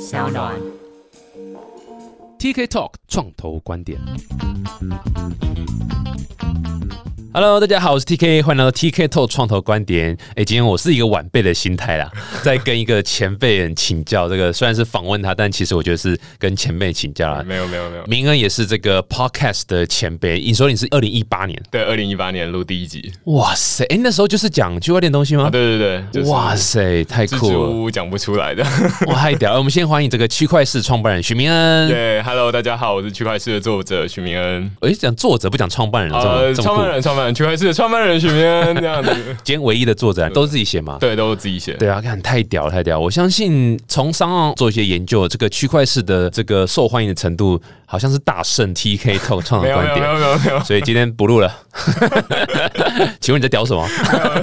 小暖。TK Talk 创投观点。Hello，大家好，我是 TK，欢迎来到 TK Talk 创投观点。哎，今天我是一个晚辈的心态啦，在跟一个前辈人请教。这个虽然是访问他，但其实我觉得是跟前辈请教啦。没有没有没有，明恩也是这个 Podcast 的前辈，你说你是二零一八年？对，二零一八年录第一集，哇塞，哎，那时候就是讲区块链东西吗？啊，对对对，就是哇塞，太酷了！讲不出来的。哇，太屌了！我们先欢迎这个区块市创办人许明恩。对，Hello，大家好，我是区块市的作者许明恩。我讲作者不讲创办人，这么呃，这么办。人，创办人，区块市的创办人许明恩这样子。今天唯一的作者都是自己写嘛？对，都是自己写。对啊，看太屌太屌！我相信从商岸做一些研究，这个区块式的这个受欢迎的程度，好像是大胜 TK 透创的观点。有没有没有，所以今天不录了。请问你在屌什么？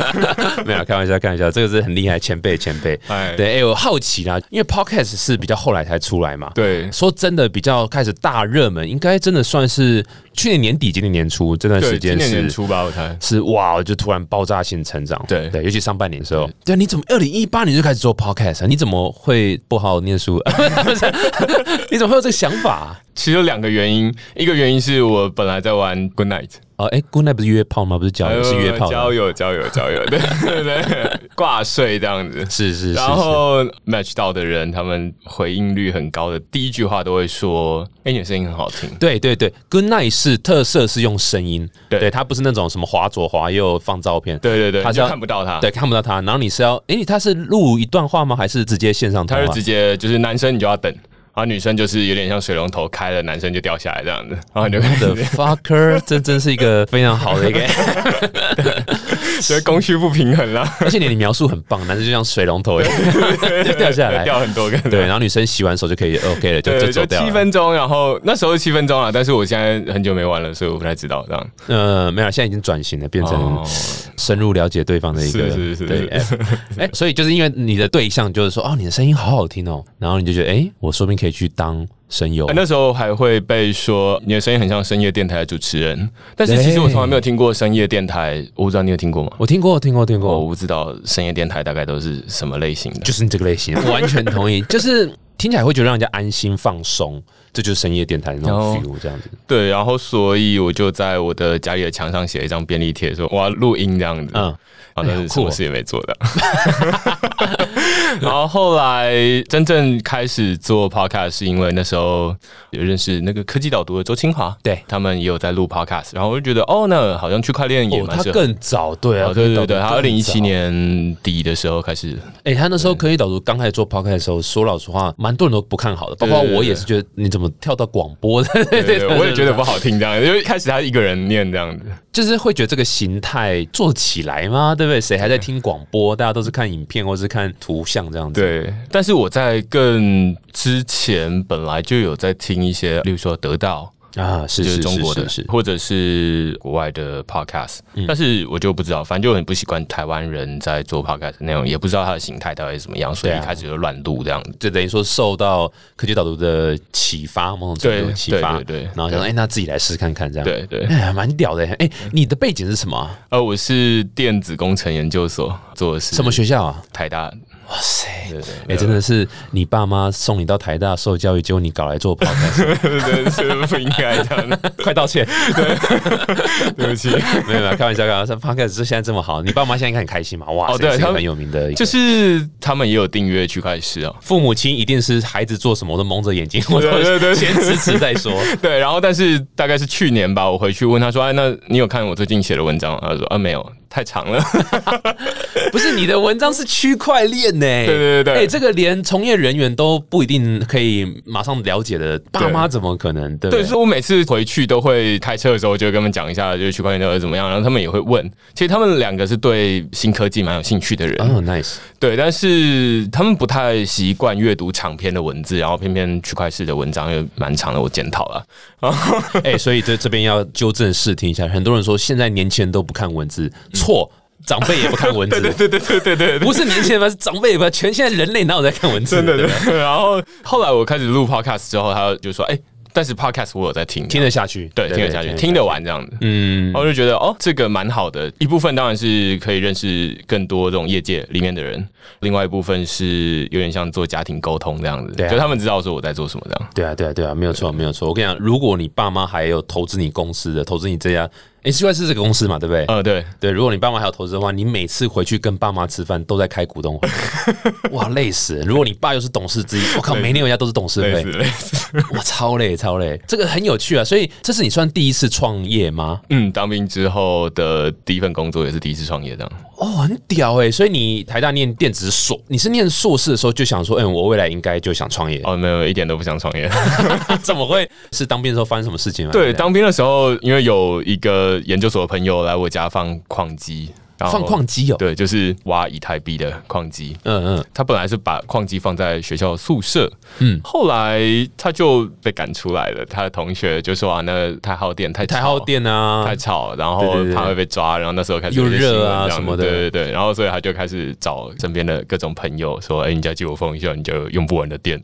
没有，开玩笑，开玩笑，这个是很厉害，前辈前辈。哎，对，哎、我好奇啦，因为 Podcast 是比较后来才出来嘛。对说真的，比较开始大热门，应该真的算是去年年底、今年年初这段时对，间今年年是初吧，我猜。是哇，就突然爆炸性成长。对对，尤其上半年的时候。对啊，你怎么二零一八年就开始做 podcast 啊？你怎么会不好好念书？你怎么会有这个想法啊？其实有两个原因，一个原因是我本来在玩 Good Night，哦，哎，Good night 不是约炮吗？不是交友，是约炮。交友交友交友，对 对对，挂睡这样子。是是是是。然后 match 到的人，他们回应率很高的，第一句话都会说：“哎、你的声音很好听。对对对，Good night 是特色是用声音，对对，它不是那种什么滑左滑右放照片，”对对对，他就看不到他。对，看不到他。然后你是要，哎，他是录一段话吗？还是直接线上他是直？接就是男生你就要等，然后女生就是有点像水龙头开了，男生就掉下来这样子，然后你就开的始 fucker，这真是一个非常好的一个，所以供需不平衡啦，而且你的描述很棒，男生就像水龙头一样就掉下来，掉很多个。对，然后女生洗完手就可以 OK 了，就，就就走掉了。七分钟，然后那时候是七分钟了，但是我现在很久没玩了，所以我不太知道这样。呃，没有，现在已经转型了，变成哦。深入了解对方的一个，是是是。对，哎所以就是因为你的对象就是说，哦，你的声音好好听哦，然后你就觉得，哎、我说不定可以去当声优呃。那时候还会被说你的声音很像深夜电台的主持人，但是其实我从来没有听过深夜电台，我不知道你有听过吗？我听过，听过，听过，我不知道深夜电台大概都是什么类型的。就是你这个类型，我完全同意，就是听起来会觉得让人家安心放松，这就是深夜电台的那种哦 feel，这样子。对，然后所以我就在我的家里的墙上写了一张便利贴，说我要录音这样子。嗯嗯，然后但哎好酷哦是什么事也没做的。然后后来真正开始做 podcast 是因为那时候有认识那个科技导读的周清华，对他们也有在录 podcast，然后我就觉得哦，那好像区块链也哦，他蛮适合。更早，对啊，哦，对对对，他他二零一七，年底的时候开始，哎、他那时候科技导读刚开始做 podcast 的时候，说老实话，蛮多人都不看好的，包括我也是觉得你怎么跳到广播的，对对 对，我也觉得不好听这样，因为一开始他一个人念这样子。就是会觉得这个形态做起来吗？对不对？谁还在听广播？大家都是看影片或是看图像这样子。，对，但是我在更之前本来就有在听一些，例如说得到。啊，是就是是中国的，是是或者是国外的 podcast，、但是我就不知道，反正就很不习惯台湾人在做 podcast 的内容，也不知道它的形态到底是怎么样，所以一开始就乱录这样子。就等于说受到科技导读的启发，某种程度启发，对对对然后想说，哎、那自己来试试看看这样。，对对，哎，蛮屌的。哎，你的背景是什么啊？呃，我是电子工程研究所做的是什么学校啊？台大，哇塞！哎、真的是你爸妈送你到台大受教育，结果你搞来做 podcast，对对，是不应该的，快道歉！对 对不起。没有没有，开玩笑，开玩笑。podcast 是现在这么好，你爸妈现在应该很开心嘛？哇，哦对他很有名的，就是他们也有订阅区块师啊，父母亲一定是孩子做什么我都蒙着眼睛，我都先支持再说。对，然后但是大概是去年吧，我回去问他说：“哎，那你有看我最近写的文章吗？”他说：“啊，没有，太长了。不是你的文章是区块链呢？对对对对哎、这个连从业人员都不一定可以马上了解的，爸妈怎么可能？对？所以我每次回去都会开车的时候，就会跟他们讲一下，就是区块链到底怎么样，然后他们也会问。其实他们两个是对新科技蛮有兴趣的人，哦，nice，对，但是他们不太习惯阅读长篇的文字，然后偏偏区块式的文章又蛮长的，我检讨了。哎、所以这这边要纠正视听一下，很多人说现在年轻人都不看文字，错。长辈也不看文字，对对对对对对对，不是年轻人吧？是长辈吧？全现在人类哪有在看文字？真的对不对对。然后后来我开始录 podcast 之后，他就说：“哎、但是 podcast 我有在听，听得下去，对，听得下去，听得完这样子。嗯，我就觉得哦，这个蛮好的。一部分当然是可以认识更多这种业界里面的人，另外一部分是有点像做家庭沟通这样子，就他们知道说我在做什么这样。对啊，对啊，对啊，没有错，没有错。我跟你讲，如果你爸妈还有投资你公司的，投资你这家。哎，C Y 是这个公司嘛，对不对？呃，对对。如果你爸妈还有投资的话，你每次回去跟爸妈吃饭都在开股东会，哇，累死！如果你爸又是董事之一，我靠，每年回家都是董事会，累死！哇，超累，超累。这个很有趣啊，所以这是你算第一次创业吗？嗯，当兵之后的第一份工作也是第一次创业，这样。哦，很屌哎！所以你台大念电子硕，你是念硕士的时候就想说，嗯，我未来应该就想创业。哦，没有，一点都不想创业。怎么会？是当兵的时候发生什么事情吗？对，当兵的时候，因为有一个研究所的朋友来我家放矿机。放矿机哦，对，就是挖以太币的矿机。嗯嗯，他本来是把矿机放在学校宿舍，嗯，后来他就被赶出来了。他的同学就说啊，那太耗电，太太耗电啊，太吵，然后他会被抓。然后那时候开始又热啊什么的，对对对。然后所以他就开始找身边的各种朋友说，哎，你家借我放一下，你就用不完的电。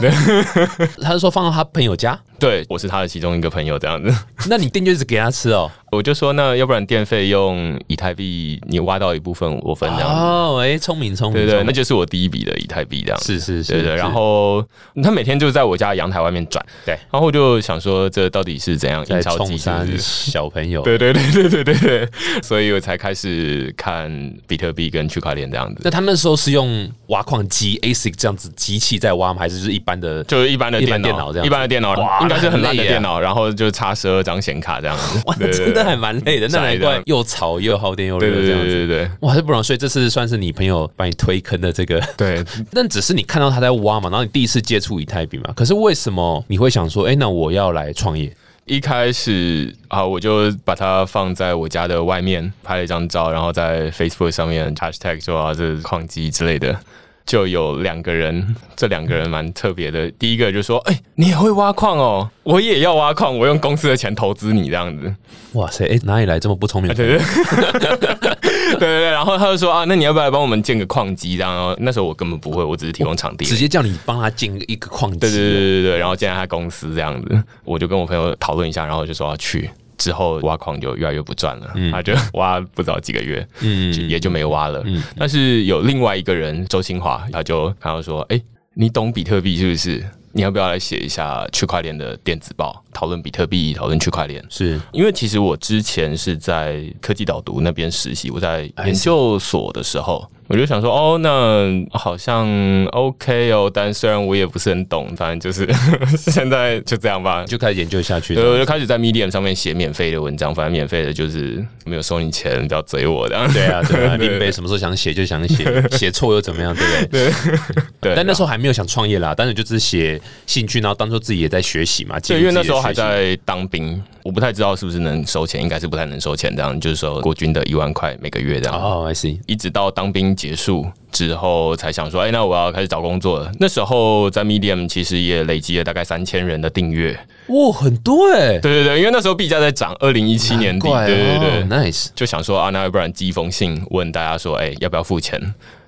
他就说放到他朋友家，对我是他的其中一个朋友这样子。那你电就是给他吃哦。我就说，那要不然电费用以太币，你挖到一部分我分这样。哦，哎，聪明聪明，对对，那就是我第一笔的以太币这样。是是是，对对。然后他每天就在我家阳台外面转，对。然后我就想说，这到底是怎样在冲山小朋友？对对对对对对对。所以我才开始看比特币跟区块链这样子。那他那时候是用挖矿机 ASIC 这样子机器在挖吗？还是就是一般的，就是一般的电脑这样？一般的电脑，应该是很烂的电脑，然后就插十二张显卡这样子。哇，真的还蛮累的。那难怪又吵又耗电又热这样子，对对对，哇，这不容易。所以这次算是你朋友把你推坑的这个，对。但只是你看到他在挖嘛，然后你第一次接触以太币嘛。可是为什么你会想说，哎，那我要来创业？一开始啊，我就把它放在我家的外面拍了一张照，然后在 Facebook 上面 Hashtag 说啊，这是矿机之类的。就有两个人，这两个人蛮特别的。第一个就说：“哎，你也会挖矿哦，我也要挖矿，我用公司的钱投资你这样子。”哇塞，哎，哪里来这么不聪明？对对对对。然后他就说：“啊，那你要不要来帮我们建个矿机？”然后那时候我根本不会，我只是提供场地，直接叫你帮他建一个矿机。对对对对对。然后建在他公司这样子，我就跟我朋友讨论一下，然后就说要去。之后挖矿就越来越不赚了，他就挖不到几个月，嗯，也就没挖了。但是有另外一个人周清华，他就看到说：“哎，你懂比特币是不是？你要不要来写一下区块链的电子报，讨论比特币，讨论区块链？”是因为其实我之前是在科技导读那边实习，我在研究所的时候。我就想说，哦，那好像 OK 哦，但虽然我也不是很懂，反正就是 现在就这样吧，就开始研究下去。对，我就开始在 Medium 上面写免费的文章，反正免费的就是没有收你钱，不要追我这样。对啊，对啊，林北什么时候想写就想写，写错又怎么样，对不对？对。但那时候还没有想创业啦，但是就只是写兴趣，然后当做自己也在学习嘛。对，因为那时候还在当兵，我不太知道是不是能收钱，应该是不太能收钱这样，就是说国军的一万块每个月这样。哦，I see。一直到当兵。结束之后才想说，哎，那我要开始找工作了。那时候在 Medium 其实也累积了大概三千人的订阅，哇，很多哎。对对对，因为那时候币价在涨，二零一七年底，对对对，nice。就想说啊，那要不然寄一封信问大家说，哎，要不要付钱？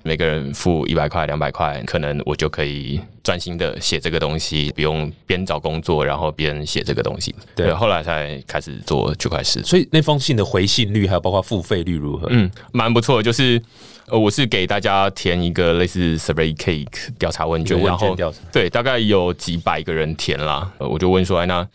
每个人付一百块、两百块，可能我就可以专心的写这个东西，不用边找工作然后边写这个东西。对，后来才开始做区块链。所以那封信的回信率还有包括付费率如何？嗯，蛮不错。就是呃，我是给大家填一个类似 survey cake 调查问卷，然后对，大概有几百个人填啦。我就问说，哎，那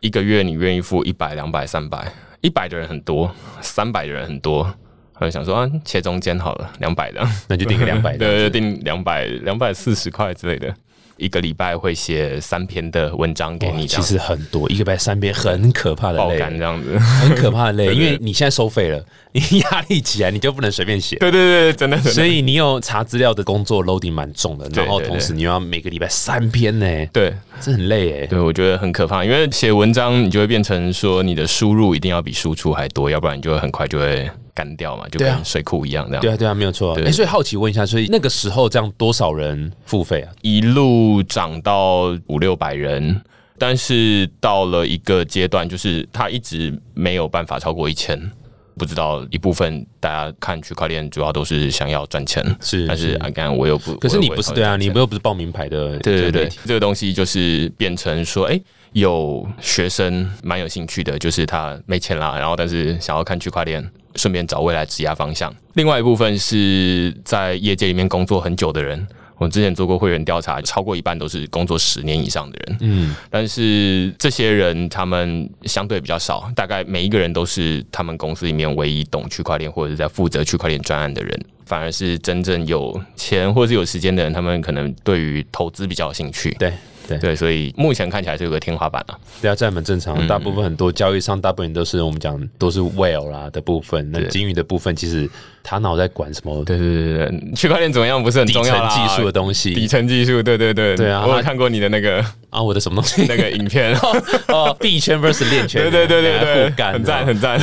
一个月你愿意付一百、两百、三百？一百的人很多，三百的人很多。我就想说啊，切中间好了，两百的，那就定个两百，对，就定两百，两百四十块之类的。一个礼拜会写三篇的文章给你，其实很多，一个礼拜三篇，很可怕的累，这样子，很可怕的累，因为你现在收费了，你压力起来，你就不能随便写。对对对，真的。所以你有查资料的工作 loading 蛮重的，然后同时你要每个礼拜三篇呢，对，这很累哎。对，我觉得很可怕，因为写文章你就会变成说你的输入一定要比输出还多，要不然你就会很快就会。干掉嘛，就跟水库一样这样。对啊，对啊，没有错。哎，所以好奇问一下，所以那个时候这样多少人付费啊？一路涨到五六百人，但是到了一个阶段，就是他一直没有办法超过一千。不知道一部分大家看区块链主要都是想要赚钱，是，但是啊，刚刚我又不，可是你不是对啊，你又不是报名牌的，对对对，这个东西就是变成说，哎，有学生蛮有兴趣的，就是他没钱啦，然后但是想要看区块链，顺便找未来职业方向。另外一部分是在业界里面工作很久的人。我之前做过会员调查，超过一半都是工作十年以上的人。嗯，但是这些人他们相对比较少，大概每一个人都是他们公司里面唯一懂区块链或者是在负责区块链专案的人，反而是真正有钱或者是有时间的人，他们可能对于投资比较有兴趣。对。对对，所以目前看起来是有个天花板啊。对啊，这蛮正常。大部分很多交易商，大部分都是我们讲都是 whale 啦的部分。那金鱼的部分，其实他脑在管什么？对对对对，区块链怎么样不是很重要技术的东西，底层技术。对对对对啊，我有看过你的那个啊，我的什么东西？那个影片 哦，币圈 vs 链圈。对对对对对，互干，很赞很赞，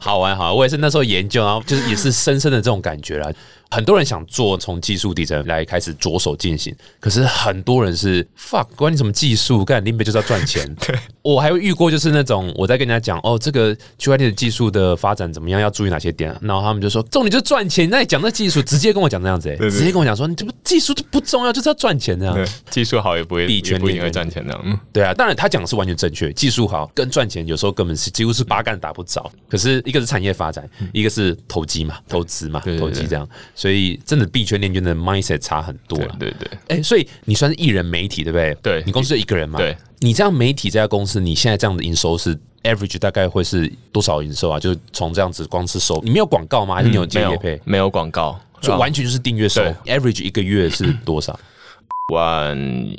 好玩好玩。我也是那时候研究，然后就是也是深深的这种感觉啦。很多人想做从技术底层来开始着手进行，可是很多人是 fuck 关你什么技术？干林北就是要赚钱。对我还会遇过，就是那种我在跟人家讲哦，这个区块链的技术的发展怎么样，要注意哪些点，然后他们就说重点就是赚钱。那你讲那技术，直接跟我讲这样子，哎，直接跟我讲说你这不技术不重要，就是要赚钱这样。技术好也不会币圈不一定会赚钱的。嗯，对啊，当然他讲的是完全正确，技术好跟赚钱有时候根本是几乎是八竿打不着。可是一个是产业发展，一个是投机嘛，投资嘛，投机这样，所以真的。币圈链圈的 mindset 差很多了，对对，哎，所以你算是艺人媒体对不对？对，你公司就一个人嘛？对，你这样媒体这家公司，你现在这样的营收是 average 大概会是多少营收啊？就从这样子光是收，你没有广告吗？还是你有接业配？没有广告，就完全就是订阅收。average 一个月是多少？万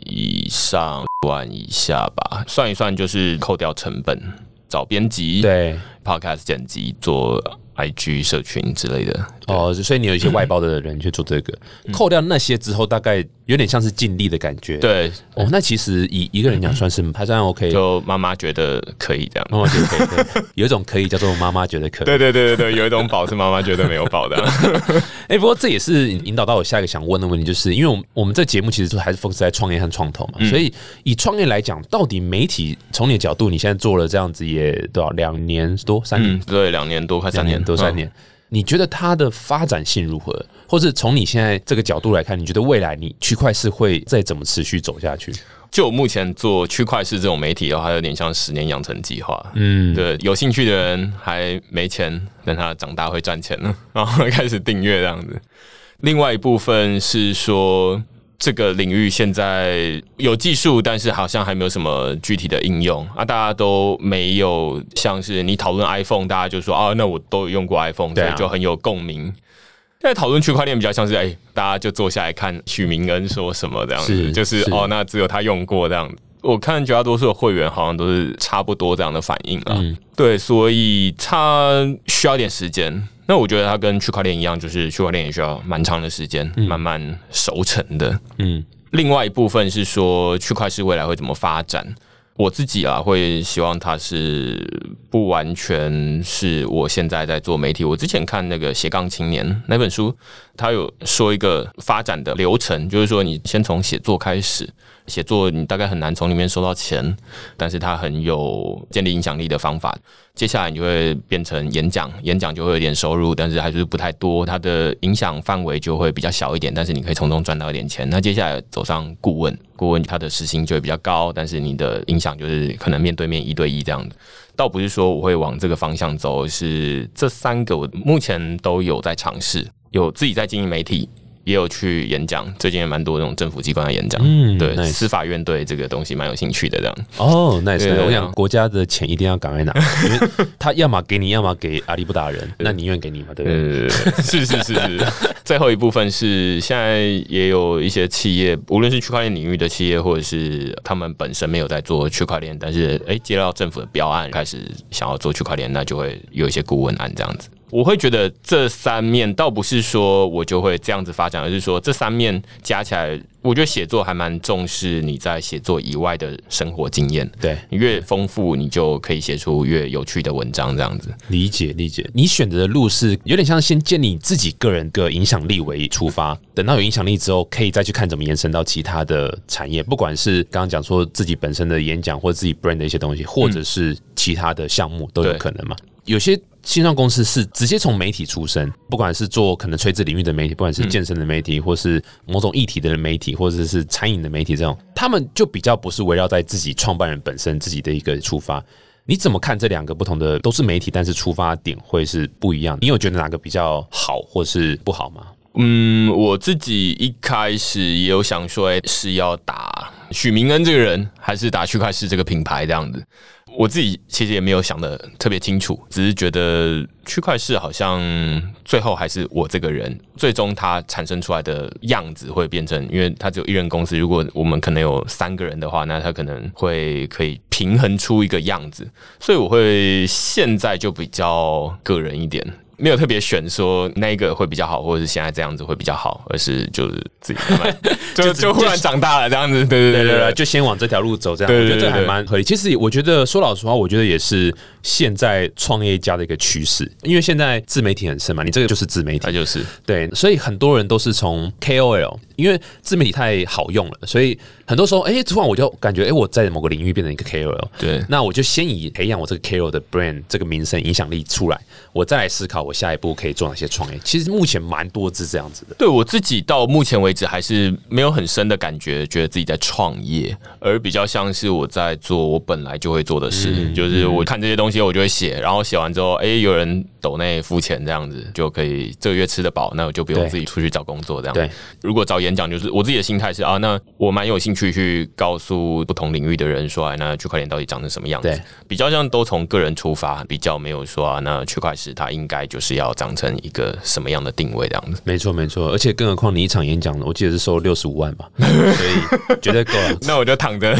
以上，万以下吧，算一算就是扣掉成本，找编辑，对，podcast 剪辑做。IG 社群之类的哦，所以你有一些外包的人去做这个，扣掉那些之后，大概有点像是尽力的感觉。对，哦，那其实以一个人讲，算是还算 OK。就妈妈觉得可以这样，妈妈觉得可以，有一种可以叫做妈妈觉得可以。对对对对对，有一种保是妈妈觉得没有保的。哎，不过这也是引导到我下一个想问的问题，就是因为我们我们这节目其实还是 focus 在创业和创投嘛，所以以创业来讲，到底媒体从你的角度，你现在做了这样子也多少两年多三年？对，两年多快三年。多三年，你觉得它的发展性如何？或者从你现在这个角度来看，你觉得未来你区块是会再怎么持续走下去？就我目前做区块式这种媒体的话，有点像十年养成计划。嗯，对，有兴趣的人还没钱，等他长大会赚钱了，然后开始订阅这样子。另外一部分是说。这个领域现在有技术，但是好像还没有什么具体的应用啊！大家都没有像是你讨论 iPhone，大家就说啊，那我都有用过 iPhone，所以就很有共鸣。现在讨论区块链比较像是哎，大家就坐下来看许明恩说什么这样子，就是哦，那只有他用过这样。我看绝大多数的会员好像都是差不多这样的反应啊。对，所以他需要点时间。那我觉得它跟区块链一样，就是区块链也需要蛮长的时间慢慢熟成的。嗯，另外一部分是说区块链未来会怎么发展？我自己啊会希望它是不完全是我现在在做媒体。我之前看那个斜杠青年那本书，他有说一个发展的流程，就是说你先从写作开始。写作你大概很难从里面收到钱，但是它很有建立影响力的方法。接下来你就会变成演讲，演讲就会有点收入，但是还是不太多。它的影响范围就会比较小一点，但是你可以从中赚到一点钱。那接下来走上顾问，顾问他的时薪就会比较高，但是你的影响就是可能面对面一对一这样的。倒不是说我会往这个方向走，是这三个我目前都有在尝试，有自己在经营媒体。也有去演讲，最近也蛮多那种政府机关的演讲，嗯，对，司法院对这个东西蛮有兴趣的，这样。哦，nice，我想国家的钱一定要赶快拿，因为他要么给你，要么给阿里不达人，那宁愿给你嘛，对不对？是是是是。最后一部分是现在也有一些企业，无论是区块链领域的企业，或者是他们本身没有在做区块链，但是哎接到政府的标案，开始想要做区块链，那就会有一些顾问案这样子。我会觉得这三面倒不是说我就会这样子发展，而是说这三面加起来，我觉得写作还蛮重视你在写作以外的生活经验。对你越丰富，你就可以写出越有趣的文章。这样子理解理解，你选择的路是有点像先建立自己个人的影响力为出发，等到有影响力之后，可以再去看怎么延伸到其他的产业，不管是刚刚讲说自己本身的演讲或者自己 brand 的一些东西，或者是其他的项目都有可能嘛。有些新创公司是直接从媒体出身，不管是做可能垂直领域的媒体，不管是健身的媒体，或是某种议题的媒体，或者是餐饮的媒体，这种他们就比较不是围绕在自己创办人本身自己的一个出发。你怎么看这两个不同的都是媒体，但是出发点会是不一样？你有觉得哪个比较好，或是不好吗？嗯，我自己一开始也有想说，哎，是要打许明恩这个人，还是打区块市这个品牌这样子？我自己其实也没有想的特别清楚，只是觉得区块市好像最后还是我这个人，最终它产生出来的样子会变成，因为它只有一人公司，如果我们可能有三个人的话，那它可能会可以平衡出一个样子，所以我会现在就比较个人一点。没有特别选说那个会比较好，或者是现在这样子会比较好，而是就是自己慢慢 就就忽然长大了这样子，对对对对，就先往这条路走这样，我觉得这还蛮合理。其实我觉得说老实话，我觉得也是现在创业家的一个趋势，因为现在自媒体很盛嘛，你这个就是自媒体，就是。对，所以很多人都是从 KOL，因为自媒体太好用了，所以很多时候哎，突然我就感觉哎，我在某个领域变成一个 KOL，对，那我就先以培养我这个 KOL 的 brand 这个名声影响力出来，我再来思考。我下一步可以做哪些创业？其实目前蛮多是这样子的。对我自己到目前为止还是没有很深的感觉，觉得自己在创业，而比较像是我在做我本来就会做的事，就是我看这些东西我就会写，然后写完之后，哎，有人抖内付钱这样子就可以这个月吃得饱，那我就不用自己出去找工作这样。对，如果找演讲，就是我自己的心态是啊，那我蛮有兴趣去告诉不同领域的人说，哎，那区块链到底长成什么样子？比较像都从个人出发，比较没有说啊，那区块链它应该就是要长成。一个什么样的定位这样子？没错没错，而且更何况你一场演讲，我记得是收六十五万吧，所以绝对够了。那我就躺着，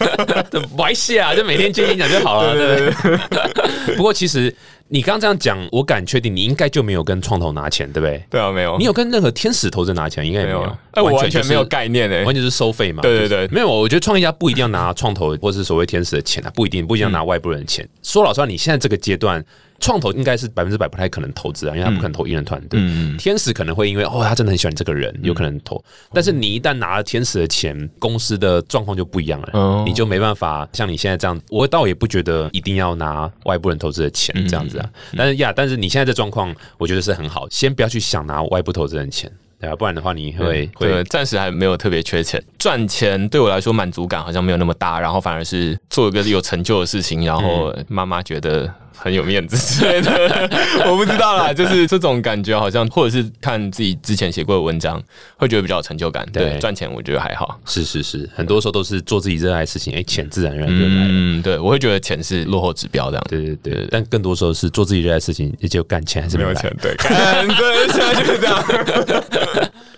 歪啊，就每天接演讲就好了。对 对对。不过其实你刚刚这样讲，我敢确定你应该就没有跟创投拿钱，对不对？对啊，没有。你有跟任何天使投资拿钱？应该没有。哎，我完全没有概念诶，完全是收费嘛。对对对，没有。我觉得创业家不一定要拿创投或是所谓天使的钱啊，不一定，不一定要拿外部人的钱。说老实话，你现在这个阶段。创投应该是百分之百不太可能投资啊，因为他不可能投艺人团队。天使可能会因为哦，他真的很喜欢这个人，有可能投。但是你一旦拿了天使的钱，公司的状况就不一样了，你就没办法像你现在这样。我倒也不觉得一定要拿外部人投资的钱这样子啊。但是呀，但是你现在这状况，我觉得是很好。先不要去想拿外部投资人钱，对啊，不然的话你会会暂时还没有特别缺钱，赚钱对我来说满足感好像没有那么大，然后反而是做一个有成就的事情，然后妈妈觉得。很有面子之类的，我不知道啦，就是这种感觉，好像或者是看自己之前写过的文章，会觉得比较有成就感。对，赚钱我觉得还好。是是是，很多时候都是做自己热爱的事情，哎，钱自然而然就来了。嗯，对，我会觉得钱是落后指标这样。对对对，但更多时候是做自己热爱的事情，也就干钱还是没有钱。对，对，现在就是这样。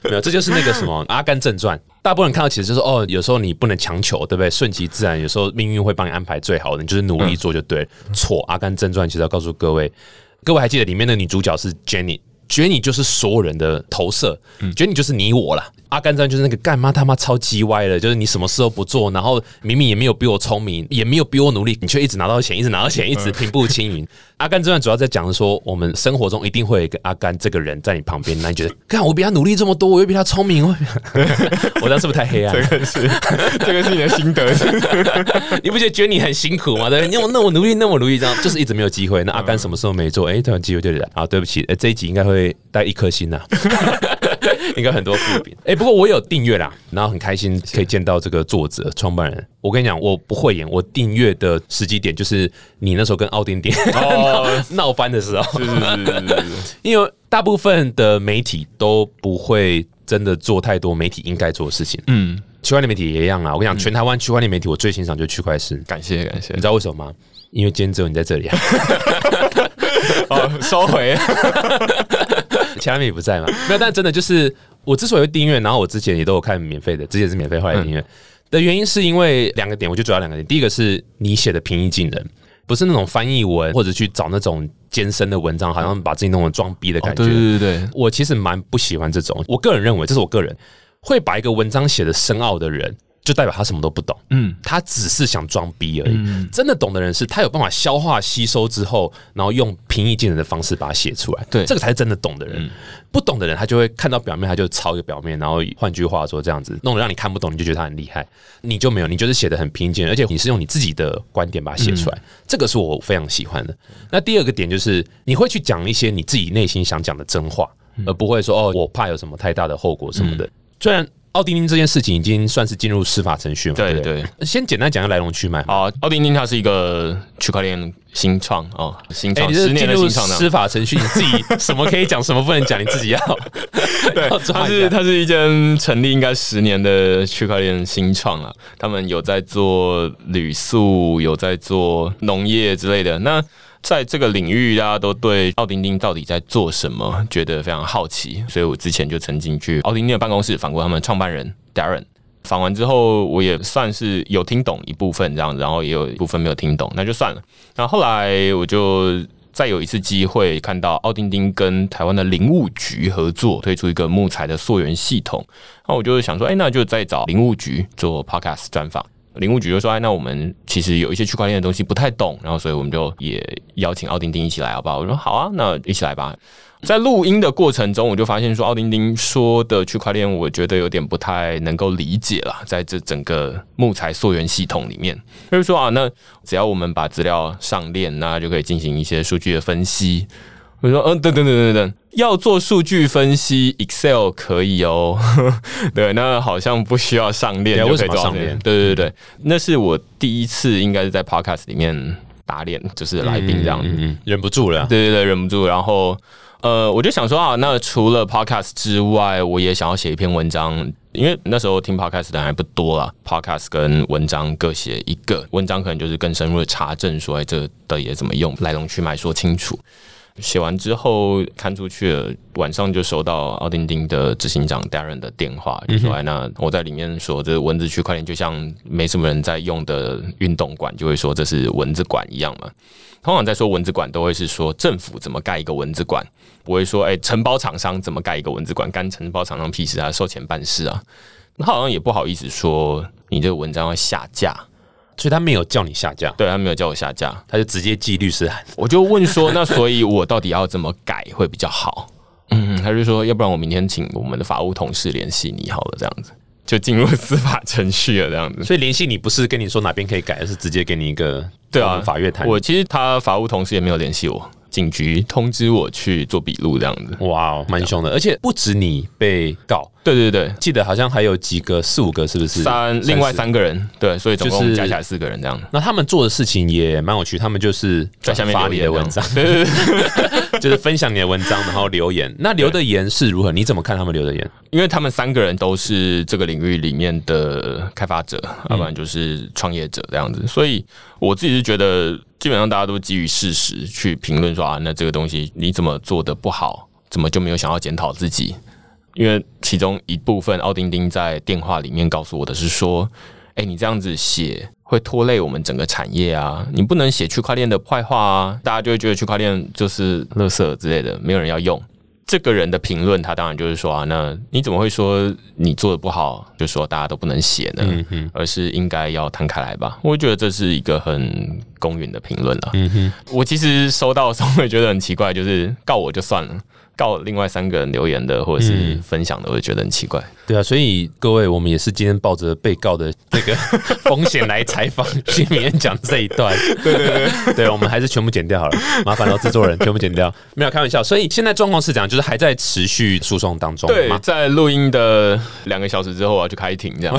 没有，这就是那个什么《阿甘正传》。大部分人看到其实就是哦，有时候你不能强求，对不对？顺其自然，有时候命运会帮你安排最好的，你就是努力做就对。错，《阿甘正传》其实要告诉各位，各位还记得里面的女主角是 Jenny，Jenny 就是所有人的投射，Jenny 就是你我了。阿甘正就是那个干妈他妈超鸡歪的，就是你什么事都不做，然后明明也没有比我聪明，也没有比我努力，你却一直拿到钱，一直拿到钱，一直平步青云。阿甘这段主要在讲说，我们生活中一定会有一个阿甘这个人在你旁边，那你觉得，看我比他努力这么多，我又比他聪明，我 我这样是不是太黑暗？这个是这个是你的心得，你不觉得觉得你很辛苦吗？对，你我那么努力，那么努力，这样就是一直没有机会。那阿甘什么时候没做？哎，突然机会就来啊！对不起，这一集应该会带一颗星呐。应该很多副饼，哎，不过我有订阅啦，然后很开心可以见到这个作者创办人。我跟你讲，我不会演，我订阅的时机点就是你那时候跟奥丁点 闹翻的时候，因为大部分的媒体都不会真的做太多媒体应该做的事情。嗯，区块链媒体也一样啊。我跟你讲，全台湾区块链媒体，我最欣赏就是区块链。感谢感谢，你知道为什么吗？因为今天只有你在这里啊。哦，收回。其他媒体不在嘛？没有，但真的就是我之所以会订阅，然后我之前也都有看免费的，之前是免费，后来订阅的原因是因为两个点，我就主要两个点。第一个是你写的平易近人，不是那种翻译文或者去找那种艰深的文章，好像把自己弄成装逼的感觉。对对对，我其实蛮不喜欢这种。我个人认为，这是我个人会把一个文章写的深奥的人。就代表他什么都不懂。嗯，他只是想装逼而已。真的懂的人是他有办法消化吸收之后，然后用平易近人的方式把它写出来。对，这个才是真的懂的人。不懂的人，他就会看到表面，他就抄一个表面，然后换句话说，这样子弄得让你看不懂，你就觉得他很厉害。你就没有，你就是写的很平易近人，而且你是用你自己的观点把它写出来。这个是我非常喜欢的。那第二个点就是你会去讲一些你自己内心想讲的真话，而不会说哦，我怕有什么太大的后果什么的。虽然。奥丁丁这件事情已经算是进入司法程序嘛？对对，先简单讲个来龙去脉。啊，奥丁丁它是一个区块链新创哦，新创十年的新创。司法程序你自己什么可以讲，什么不能讲，你自己要。对，它是它是一间成立应该十年的区块链新创啊，他们有在做铝塑，有在做农业之类的。那在这个领域，大家都对奥丁丁到底在做什么觉得非常好奇，所以我之前就曾经去奥丁丁的办公室访过他们创办人 Darren。访完之后，我也算是有听懂一部分这样，然后也有一部分没有听懂，那就算了。然后后来我就再有一次机会看到奥丁丁跟台湾的林务局合作，推出一个木材的溯源系统。那我就想说，哎，那就再找林务局做 Podcast 专访。林务局就说：“哎，那我们其实有一些区块链的东西不太懂，然后所以我们就也邀请奥丁丁一起来，好不好？”我说：“好啊，那一起来吧。”在录音的过程中，我就发现说，奥丁丁说的区块链，我觉得有点不太能够理解了。在这整个木材溯源系统里面，就是说啊，那只要我们把资料上链，那就可以进行一些数据的分析。我说，嗯，等等等等等，要做数据分析，Excel 可以哦。对，那好像不需要上链就可以上链。对对对，那是我第一次，应该是在 Podcast 里面打脸，就是来宾这样，忍不住了。对对对，忍不住。然后，呃，我就想说啊，那除了 Podcast 之外，我也想要写一篇文章，因为那时候听 Podcast 的人还不多啦 Podcast 跟文章各写一个，文章可能就是更深入的查证，说哎，这的也怎么用，来龙去脉说清楚。写完之后刊出去了，晚上就收到奥丁丁的执行长 Darren 的电话，就说：“哎，那我在里面说，这文字区块链就像没什么人在用的运动馆，就会说这是蚊子馆一样嘛。通常在说蚊子馆，都会是说政府怎么盖一个蚊子馆，不会说哎承包厂商怎么盖一个蚊子馆，干承包厂商屁事啊，收钱办事啊。那好像也不好意思说你这个文章要下架。”所以他没有叫你下架，对他没有叫我下架，他就直接寄律师函。我就问说，那所以我到底要怎么改会比较好？嗯，他就说，要不然我明天请我们的法务同事联系你好了，这样子就进入司法程序了，这样子。所以联系你不是跟你说哪边可以改，而是直接给你一个对啊法院谈。我其实他法务同事也没有联系我。警局通知我去做笔录，这样子，哇哦，蛮凶的，而且不止你被告，对对对，记得好像还有几个四五个，是不是？三，另外三个人，对，所以总共加起来四个人这样。那他们做的事情也蛮有趣，他们就是在下面发你的文章，就是分享你的文章，然后留言。那留的言是如何？你怎么看他们留的言？因为他们三个人都是这个领域里面的开发者，要不然就是创业者这样子，所以我自己是觉得。基本上大家都基于事实去评论说啊，那这个东西你怎么做的不好，怎么就没有想要检讨自己？因为其中一部分奥丁丁在电话里面告诉我的是说，哎，你这样子写会拖累我们整个产业啊，你不能写区块链的坏话啊，大家就会觉得区块链就是垃圾之类的，没有人要用。这个人的评论，他当然就是说啊，那你怎么会说你做的不好，就说大家都不能写呢？而是应该要摊开来吧？我觉得这是一个很公允的评论了。我其实收到的时候也觉得很奇怪，就是告我就算了。告另外三个人留言的或者是分享的，我就觉得很奇怪。对啊，所以各位，我们也是今天抱着被告的这个 风险来采访，去里面讲这一段。对对对，对，我们还是全部剪掉好了，麻烦到制作人全部剪掉。没有开玩笑，所以现在状况是这样，就是还在持续诉讼当中。对，在录音的两个小时之后，我 要去开庭，这样。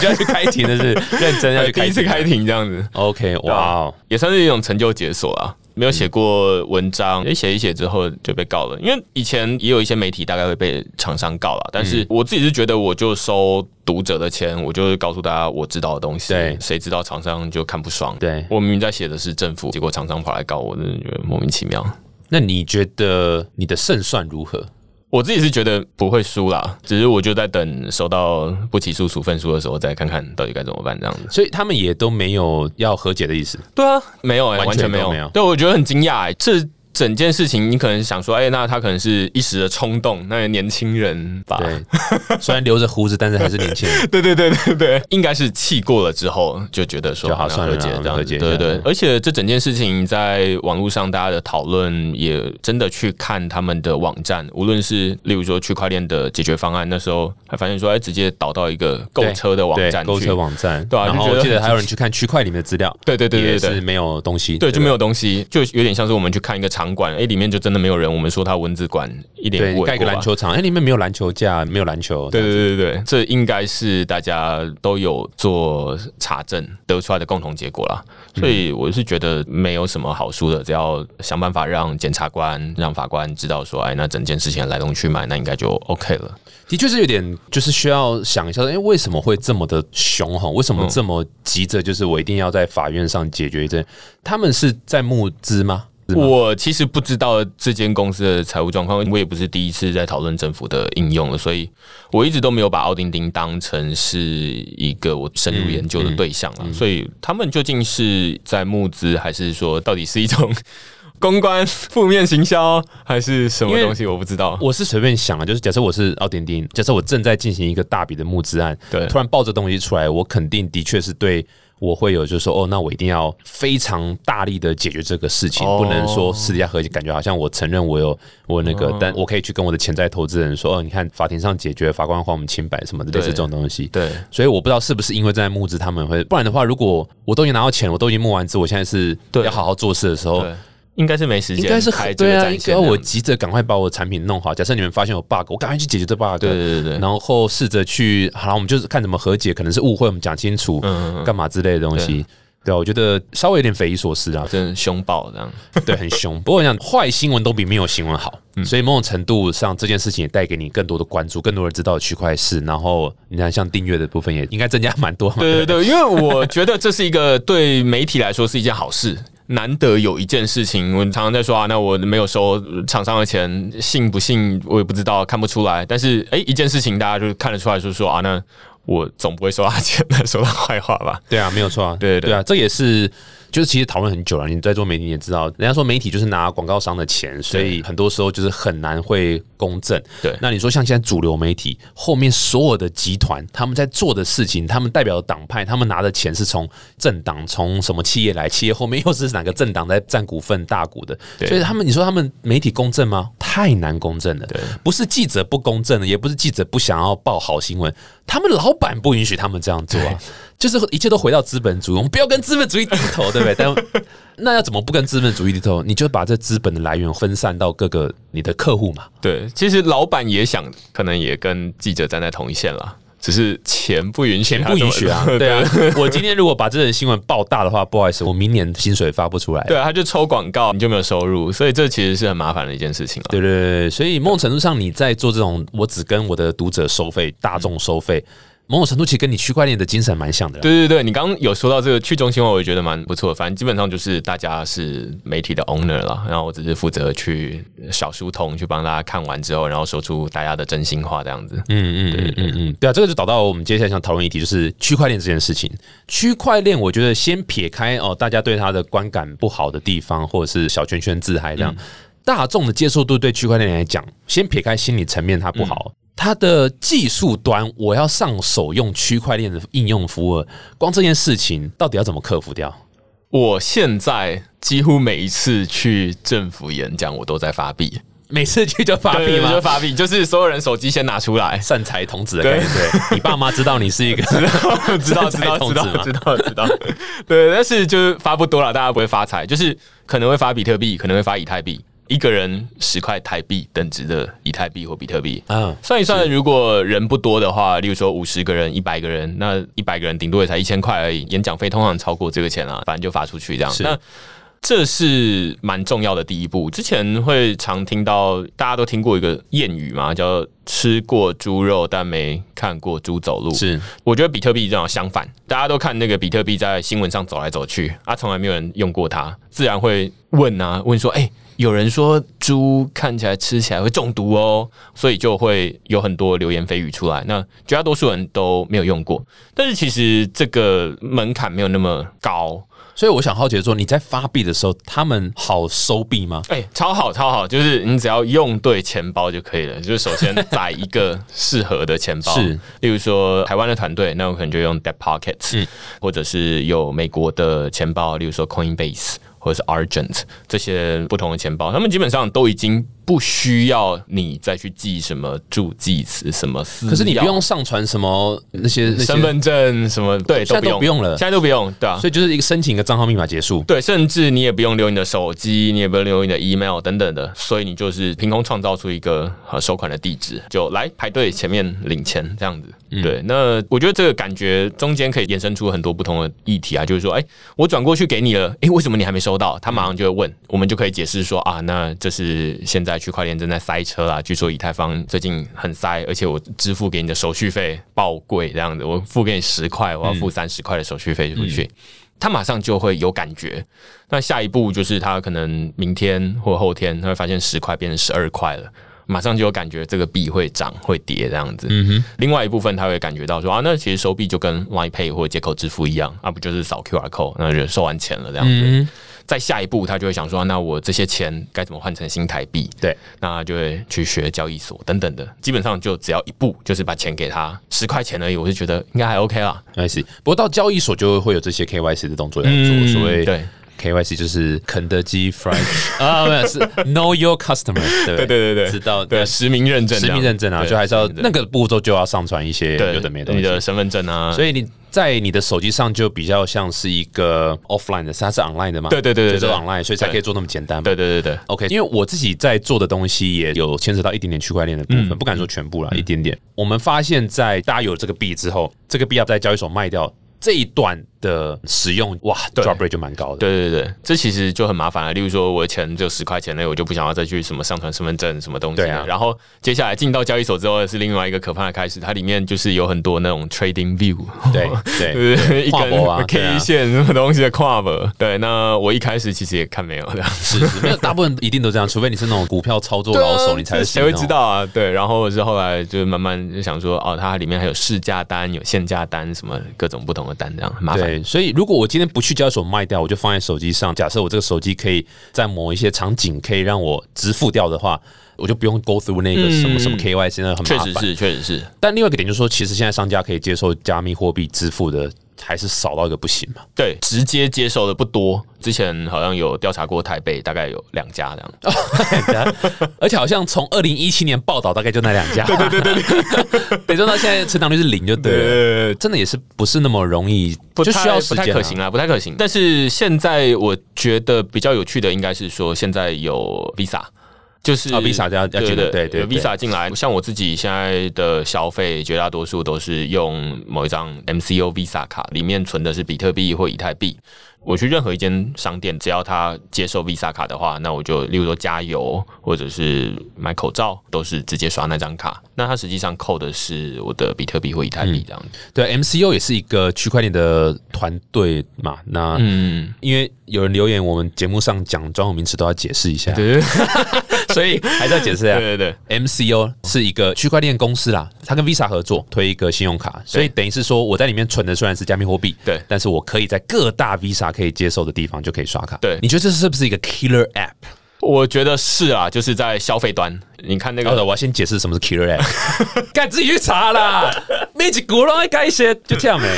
就要去开庭的是认真要去第一次开庭这样子。OK，哇，也算是一种成就解锁啊。没有写过文章，也，写一写之后就被告了。因为以前也有一些媒体大概会被厂商告了，但是我自己是觉得，我就收读者的钱，我就告诉大家我知道的东西。对，谁知道厂商就看不爽。对，我明明在写的是政府，结果厂商跑来告我，真的觉得莫名其妙。那你觉得你的胜算如何？我自己是觉得不会输啦，只是我就在等收到不起诉处分书的时候，再看看到底该怎么办这样子。所以他们也都没有要和解的意思。对啊，没有哎，完全没有。对，我觉得很惊讶哎，这整件事情，你可能想说，哎，那他可能是一时的冲动，那年轻人吧。对，虽然留着胡子，但是还是年轻人。对对对对对，应该是气过了之后就觉得说好算了，这样和解。对对，而且这整件事情在网络上大家的讨论，也真的去看他们的网站，无论是例如说区块链的解决方案，那时候还发现说，哎，直接导到一个购车的网站，购车网站。对啊，然后我记得还有人去看区块里面的资料。对对对对对，是没有东西。对，就没有东西，就有点像是我们去看一个场馆，哎，里面就真的没有人。我们说它文字馆一点盖个篮球场，哎，里面没有篮球架，没有篮球。对对对对这应该是大家都有做查证得出来的共同结果啦。所以我是觉得没有什么好输的，只要想办法让检察官、让法官知道说，哎，那整件事情来龙去脉，那应该就 OK 了。的确是有点，就是需要想一下，哎，为什么会这么的凶吼？为什么这么急着？就是我一定要在法院上解决这？他们是在募资吗？我其实不知道这间公司的财务状况，我也不是第一次在讨论政府的应用了，所以我一直都没有把奥丁丁当成是一个我深入研究的对象了。所以他们究竟是在募资，还是说到底是一种公关负面行销，还是什么东西？我不知道。我是随便想啊，就是假设我是奥丁丁，假设我正在进行一个大笔的募资案，对，突然爆这东西出来，我肯定的确是对。我会有，就是说，哦，那我一定要非常大力的解决这个事情，不能说私底下和解，感觉好像我承认我有我那个，但我可以去跟我的潜在投资人说，哦，你看法庭上解决，法官还我们清白什么的，类似这种东西。对，所以我不知道是不是因为在募资，他们会，不然的话，如果我都已经拿到钱，我都已经募完资，我现在是要好好做事的时候。应该是没时间，应该是对啊，应该我急着赶快把我的产品弄好。假设你们发现有 bug，我赶快去解决这 bug。对对对，然后试着去，好了，我们就是看怎么和解，可能是误会，我们讲清楚，嗯，干嘛之类的东西。对啊，我觉得稍微有点匪夷所思啊，真 凶暴这样，对，很凶。不过我想，坏新闻都比没有新闻好，所以某种程度上，这件事情也带给你更多的关注，更多人知道区块链。然后你看，像订阅的部分也应该增加蛮多。对对对，因为我觉得这是一个对媒体来说是一件好事。难得有一件事情，我常常在说啊，那我没有收厂商的钱，信不信我也不知道，看不出来。但是哎，一件事情大家就看得出来，就是说啊，那我总不会收他钱来说他坏话吧？对啊，没有错啊，对对啊，这也是。就是其实讨论很久了，你在做媒体也知道，人家说媒体就是拿广告商的钱，所以很多时候就是很难会公正。对，那你说像现在主流媒体后面所有的集团，他们在做的事情，他们代表的党派，他们拿的钱是从政党、从什么企业来？企业后面又是哪个政党在占股份大股的？所以他们，你说他们媒体公正吗？太难公正了。对，不是记者不公正，也不是记者不想要报好新闻，他们老板不允许他们这样做啊。就是一切都回到资本主义，我们不要跟资本主义低头，对不对？但 那要怎么不跟资本主义低头？你就把这资本的来源分散到各个你的客户嘛。对，其实老板也想，可能也跟记者站在同一线了，只是钱不允许，钱不允许啊。对啊，我今天如果把这个新闻爆大的话，不好意思，我明年薪水发不出来。对啊，他就抽广告，你就没有收入，所以这其实是很麻烦的一件事情了。对对对，所以某种程度上，你在做这种，我只跟我的读者收费，大众收费。某种程度其实跟你区块链的精神蛮像的。对对对，你刚刚有说到这个去中心化，我也觉得蛮不错。反正基本上就是大家是媒体的 owner 了，然后我只是负责去小书童去帮大家看完之后，然后说出大家的真心话这样子。嗯嗯嗯嗯嗯，对啊，这个就导到我们接下来想讨论议题，就是区块链这件事情。区块链，我觉得先撇开哦，大家对它的观感不好的地方，或者是小圈圈自嗨这样，大众的接受度对区块链来讲，先撇开心理层面它不好。它的技术端，我要上手用区块链的应用服务，光这件事情到底要怎么克服掉？我现在几乎每一次去政府演讲，我都在发币，每次去就发币吗？就发币，就是所有人手机先拿出来，善财童子的感觉。对，你爸妈知道你是一个 知道知道知道知道知道知道，对，但是就是发不多了，大家不会发财，就是可能会发比特币，可能会发以太币。一个人十块台币等值的以太币或比特币，嗯，算一算，如果人不多的话，例如说五十个人、一百个人，那一百个人顶多也才一千块而已。演讲费通常超过这个钱啊，反正就发出去这样。那这是蛮重要的第一步。之前会常听到，大家都听过一个谚语嘛，叫“吃过猪肉，但没看过猪走路”。是，我觉得比特币正好相反，大家都看那个比特币在新闻上走来走去，啊，从来没有人用过它，自然会问啊，问说，哎。有人说猪看起来吃起来会中毒哦，所以就会有很多流言蜚语出来。那绝大多数人都没有用过，但是其实这个门槛没有那么高。所以我想好奇说，你在发币的时候，他们好收币吗？哎，超好超好，就是你只要用对钱包就可以了。就是首先载一个适合的钱包，是，例如说台湾的团队，那我可能就用 Deep Pockets，嗯，或者是有美国的钱包，例如说 Coinbase 或者是 Argent 这些不同的钱包，他们基本上都已经。不需要你再去记什么助记词什么，可是你不用上传什么那些身份证什么，对，现在都不用。了，现在都不用，对啊，所以就是一个申请一个账号密码结束，对，甚至你也不用留你的手机，你也不用留你的 email 等等的，所以你就是凭空创造出一个呃收款的地址，就来排队前面领钱这样子，对，那我觉得这个感觉中间可以衍生出很多不同的议题啊，就是说，哎，我转过去给你了，哎，为什么你还没收到？他马上就会问，我们就可以解释说啊，那这是现在区块链正在塞车啦。据说以太坊最近很塞，而且我支付给你的手续费爆贵，这样子，我付给你十块，我要付三十块的手续费出去，他马上就会有感觉。那下一步就是他可能明天或后天，他会发现十块变成十二块了，马上就有感觉这个币会涨会跌这样子。嗯哼。另外一部分他会感觉到说啊，那其实收币就跟 Line Pay 或者接口支付一样，啊不就是扫 QR code，那就收完钱了这样子。在下一步，他就会想说：“那我这些钱该怎么换成新台币？”对，那就会去学交易所等等的。基本上就只要一步，就是把钱给他十块钱而已。我就觉得应该还 OK 啦。I see。不过到交易所就会有这些 KYC 的动作要做，所谓对 KYC 就是肯德基 Fried 啊，没有是 Know Your Customer。对对对对，知道对实名认证，实名认证啊，就还是要那个步骤就要上传一些有的没的你的身份证啊，所以你。在你的手机上就比较像是一个 offline 的，它是 online 的嘛？对对对对，是 online，所以才可以做那么简单。对对对对，OK。因为我自己在做的东西也有牵扯到一点点区块链的部分，不敢说全部了，一点点。我们发现，在大家有这个币之后，这个币要在交易所卖掉。这一段的使用哇，drop rate 就蛮高的。对对对，这其实就很麻烦了。例如说，我的钱就十块钱那，我就不想要再去什么上传身份证什么东西。对啊。然后接下来进到交易所之后，是另外一个可怕的开始。它里面就是有很多那种 trading view，对对对，一根 K 线什么东西的跨博。对，那我一开始其实也看没有这样，是没有，大部分一定都这样，除非你是那种股票操作老手，你才谁会知道啊？对。然后是后来就慢慢就想说，哦，它里面还有市价单、有限价单，什么各种不同的单，这样很麻烦。对，所以如果我今天不去交易所卖掉，我就放在手机上。假设我这个手机可以在某一些场景可以让我支付掉的话，我就不用 go through 那个什么什么 KY，现在很麻烦。确实是，确实是。但另外一个点就是说，其实现在商家可以接受加密货币支付的。还是少到一个不行嘛？对，直接接受的不多。之前好像有调查过台北，大概有两家这样。而且好像从二零一七年报道，大概就那两家。对对对对，等 到现在成长率是零，就对了。真的也是不是那么容易，就需要不太可行啊，不太可行。但是现在我觉得比较有趣的，应该是说现在有 Visa。就是啊，Visa 要要进的，对对，Visa 进来，像我自己现在的消费，绝大多数都是用某一张 MCO Visa 卡，里面存的是比特币或以太币。我去任何一间商店，只要他接受 Visa 卡的话，那我就例如说加油或者是买口罩，都是直接刷那张卡。那它实际上扣的是我的比特币或以太币这样子。对，MCO 也是一个区块链的团队嘛。那嗯，因为有人留言，我们节目上讲专有名词都要解释一下，对 所以还是要解释啊。对对对，MCO 是一个区块链公司啦，它跟 Visa 合作推一个信用卡，所以等于是说我在里面存的虽然是加密货币，对，但是我可以在各大 Visa 可以接受的地方就可以刷卡。对，你觉得这是不是一个 killer app？我觉得是啊，就是在消费端。你看那个，我要先解释什么是 killer app，该自己去查啦。没几股龙改一些，就这样没？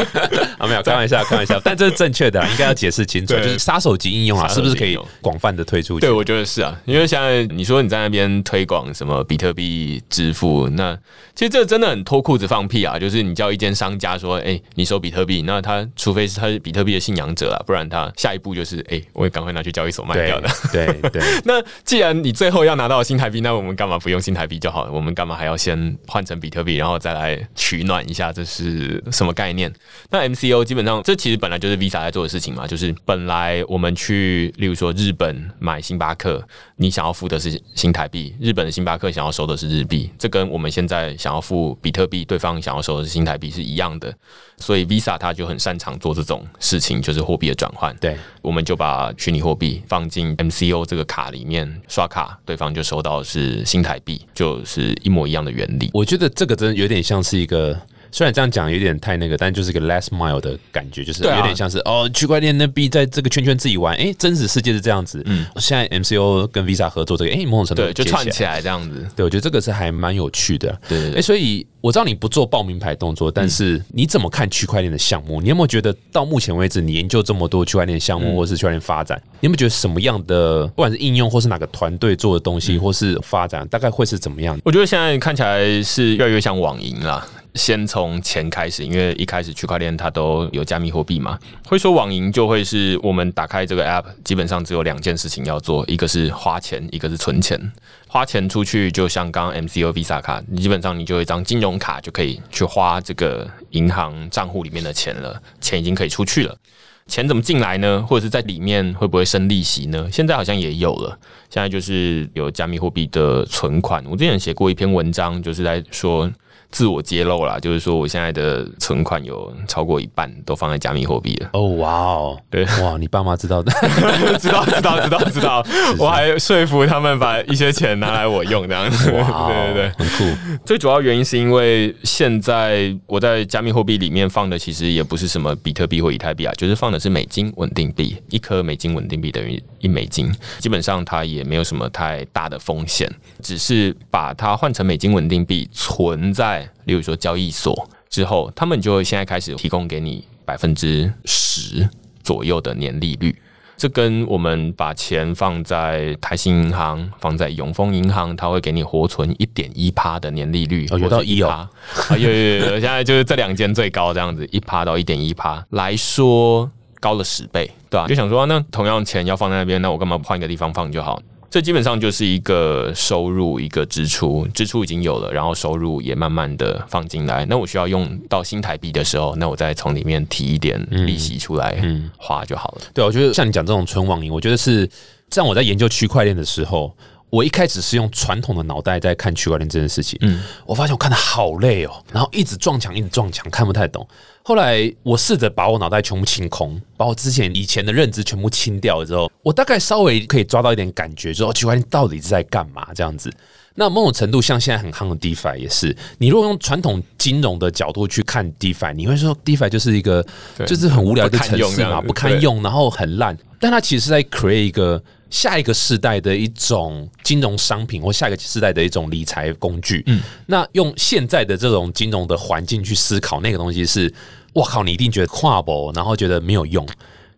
啊，没有，开玩笑，开玩笑。但这是正确的，应该要解释清楚。就是杀手级应用啊，是不是可以广泛的推出去？对，我觉得是啊，因为现在你说你在那边推广什么比特币支付，那其实这真的很脱裤子放屁啊！就是你叫一间商家说，哎，你收比特币，那他除非是他是比特币的信仰者啊，不然他下一步就是，哎，我也赶快拿去交易所卖掉的。对对。那既然你最后要拿到新台币，那我们干嘛不用新台币就好了？我们干嘛还要先换成比特币，然后再来取暖一下？这是什么概念？那 MCO 基本上这其实本来就是 Visa 在做的事情嘛，就是本来我们去，例如说日本买星巴克，你想要付的是新台币，日本的星巴克想要收的是日币，这跟我们现在想要付比特币，对方想要收的是新台币是一样的。所以 Visa 它就很擅长做这种事情，就是货币的转换。对，我们就把虚拟货币放进 MCO 这个卡里面刷卡，对方就收到是是新台币，就是一模一样的原理。我觉得这个真的有点像是一个。虽然这样讲有点太那个，但就是个 last mile 的感觉，就是有点像是哦，区块链那币在这个圈圈自己玩，哎，真实世界是这样子。嗯，现在 MCO 跟 Visa 合作这个，哎，某种程度就串起来这样子。对，我觉得这个是还蛮有趣的。对，哎，所以我知道你不做报名牌动作，但是你怎么看区块链的项目？你有没有觉得到目前为止，你研究这么多区块链项目或是区块链发展，你有没有觉得什么样的，不管是应用或是哪个团队做的东西，或是发展，大概会是怎么样？我觉得现在看起来是越来越像网银了。先从钱开始，因为一开始区块链它都有加密货币嘛。会说网银就会是我们打开这个 app，基本上只有两件事情要做，一个是花钱，一个是存钱。花钱出去就像刚刚 MCO Visa 卡，你基本上你就有一张金融卡就可以去花这个银行账户里面的钱了，钱已经可以出去了。钱怎么进来呢？或者是在里面会不会生利息呢？现在好像也有了，现在就是有加密货币的存款。我之前写过一篇文章，就是在说。自我揭露啦，就是说我现在的存款有超过一半都放在加密货币了。哦，哇哦，对，哇，你爸妈知道的，知道，知道，知道，知道。我还说服他们把一些钱拿来我用，这样子。哇，对对对，很酷。最主要原因是因为现在我在加密货币里面放的其实也不是什么比特币或以太币啊，就是放的是美金稳定币。一颗美金稳定币等于一美金，基本上它也没有什么太大的风险，只是把它换成美金稳定币存在。例如说交易所之后，他们就会现在开始提供给你百分之十左右的年利率。这跟我们把钱放在台新银行、放在永丰银行，它会给你活存一点一趴的年利率，有到一哦，有有有，现在就是这两间最高这样子，一趴到一点一趴来说高了十倍，对吧？就想说，那同样钱要放在那边，那我干嘛换一个地方放就好？这基本上就是一个收入，一个支出，支出已经有了，然后收入也慢慢的放进来。那我需要用到新台币的时候，那我再从里面提一点利息出来花就好了。对，我觉得像你讲这种纯网银，我觉得是像我在研究区块链的时候，我一开始是用传统的脑袋在看区块链这件事情。嗯，我发现我看的好累哦，然后一直撞墙，一直撞墙，看不太懂。后来我试着把我脑袋全部清空，把我之前以前的认知全部清掉了之后，我大概稍微可以抓到一点感觉，说区块链到底是在干嘛这样子。那某种程度像现在很夯的 DeFi 也是，你如果用传统金融的角度去看 DeFi，你会说 DeFi 就是一个就是很无聊的城市嘛，不堪用，然后很烂。但它其实是在 create 一个。下一个世代的一种金融商品，或下一个世代的一种理财工具。嗯，那用现在的这种金融的环境去思考那个东西，是，我靠，你一定觉得跨博，然后觉得没有用。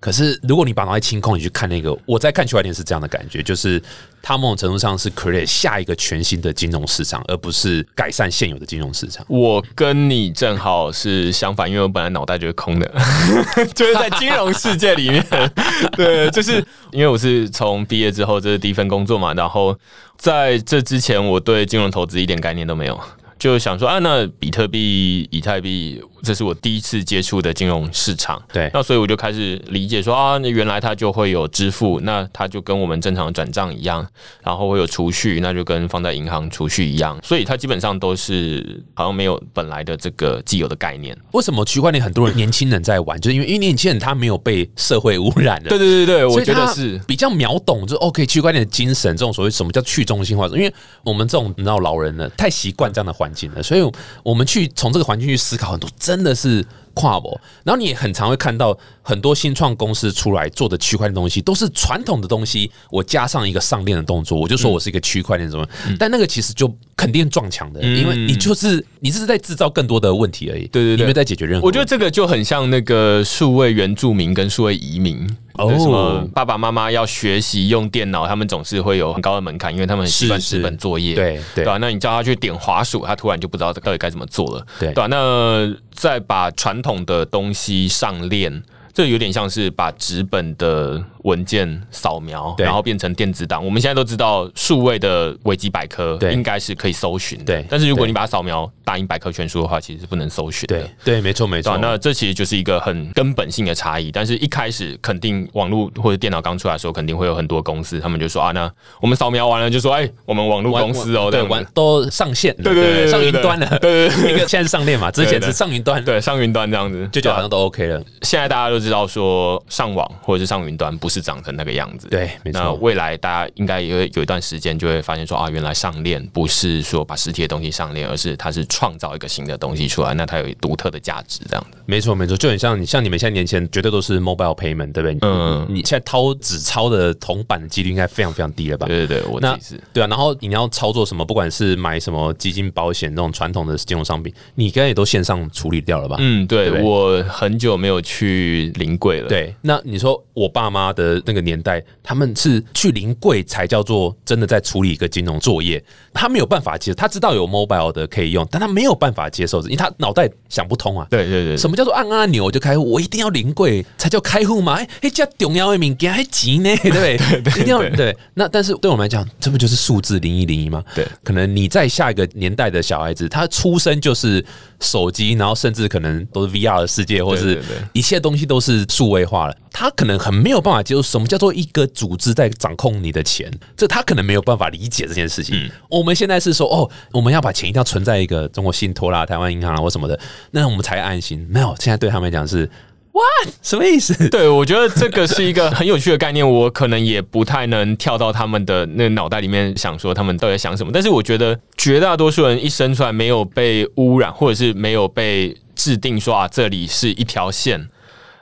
可是，如果你把脑袋清空，你去看那个，我在看区块链是这样的感觉，就是它某种程度上是 create 下一个全新的金融市场，而不是改善现有的金融市场。我跟你正好是相反，因为我本来脑袋就是空的，就是在金融世界里面。对，就是因为我是从毕业之后这是第一份工作嘛，然后在这之前我对金融投资一点概念都没有。就想说啊，那比特币、以太币，这是我第一次接触的金融市场。对，那所以我就开始理解说啊，那原来它就会有支付，那它就跟我们正常的转账一样，然后会有储蓄，那就跟放在银行储蓄一样，所以它基本上都是好像没有本来的这个既有的概念。为什么区块链很多人年轻人在玩，就是因为因为年轻人他没有被社会污染的。对对对对，我觉得是比较秒懂，就 OK 区块链的精神，这种所谓什么叫去中心化，因为我们这种你知道老人呢，太习惯这样的环。境了，所以我们去从这个环境去思考很多，真的是跨博。然后你也很常会看到很多新创公司出来做的区块链东西，都是传统的东西，我加上一个上链的动作，我就说我是一个区块链什么。但那个其实就肯定撞墙的，因为你就是你这是在制造更多的问题而已。对对对，没有在解决任何。我觉得这个就很像那个数位原住民跟数位移民。哦，什么爸爸妈妈要学习用电脑，他们总是会有很高的门槛，因为他们很习惯纸本作业，对对吧？那你叫他去点滑鼠，他突然就不知道到底该怎么做了，对吧？那再把传传统的东西上链，这有点像是把纸本的文件扫描，然后变成电子档。我们现在都知道数位的维基百科应该是可以搜寻的，但是如果你把它扫描大英百科全书的话，其实是不能搜寻的。对，没错没错。那这其实就是一个很根本性的差异。但是一开始肯定网络或者电脑刚出来的时候，肯定会有很多公司，他们就说啊，那我们扫描完了就说，哎，我们网络公司哦，对，完都上线，对对对，上云端了，对。对，一个现在是上链嘛，之前是上云端，对，上云端这样子，就就好像都 OK 了。现在大家都知道说上网或者是上云端不是长成那个样子，对，没错。那未来大家应该有有一段时间就会发现说啊，原来上链不是说把实体的东西上链，而是它是创造一个新的东西出来，那它有独特的价值，这样子。没错没错，就很像你像你们现在年前绝对都是 mobile payment，对不对？嗯，你现在掏纸钞的铜板的几率应该非常非常低了吧？对对对，我那是对啊。然后你要操作什么，不管是买什么基金、保险那种传统的金融商品，你应该也都线上处理掉了吧？嗯，对，我很久没有去临柜了。对，那你说我爸妈的那个年代，他们是去临柜才叫做真的在处理一个金融作业，他没有办法接受，他知道有 mobile 的可以用，但他没有办法接受，因为他脑袋想不通啊。对对对，什么叫做按按钮就开户？我一定要临柜才叫开户吗？哎哎，这重要的物件还急呢，对不对？一定要对。那但是对我们来讲，这不就是数字零一零一吗？对，可能你在下一个年代的小孩子，他出生就是手机，然后甚至可能都是 VR 的世界，或是一切东西都是数位化了。他可能很没有办法接受什么叫做一个组织在掌控你的钱，这他可能没有办法理解这件事情。我们现在是说，哦，我们要把钱一定要存在一个中国信托啦、台湾银行啦或什么的，那我们才安心。没有，现在对他们来讲是。哇，什么意思？对我觉得这个是一个很有趣的概念，我可能也不太能跳到他们的那个脑袋里面想说他们到底想什么。但是我觉得绝大多数人一生出来没有被污染，或者是没有被制定说啊，这里是一条线。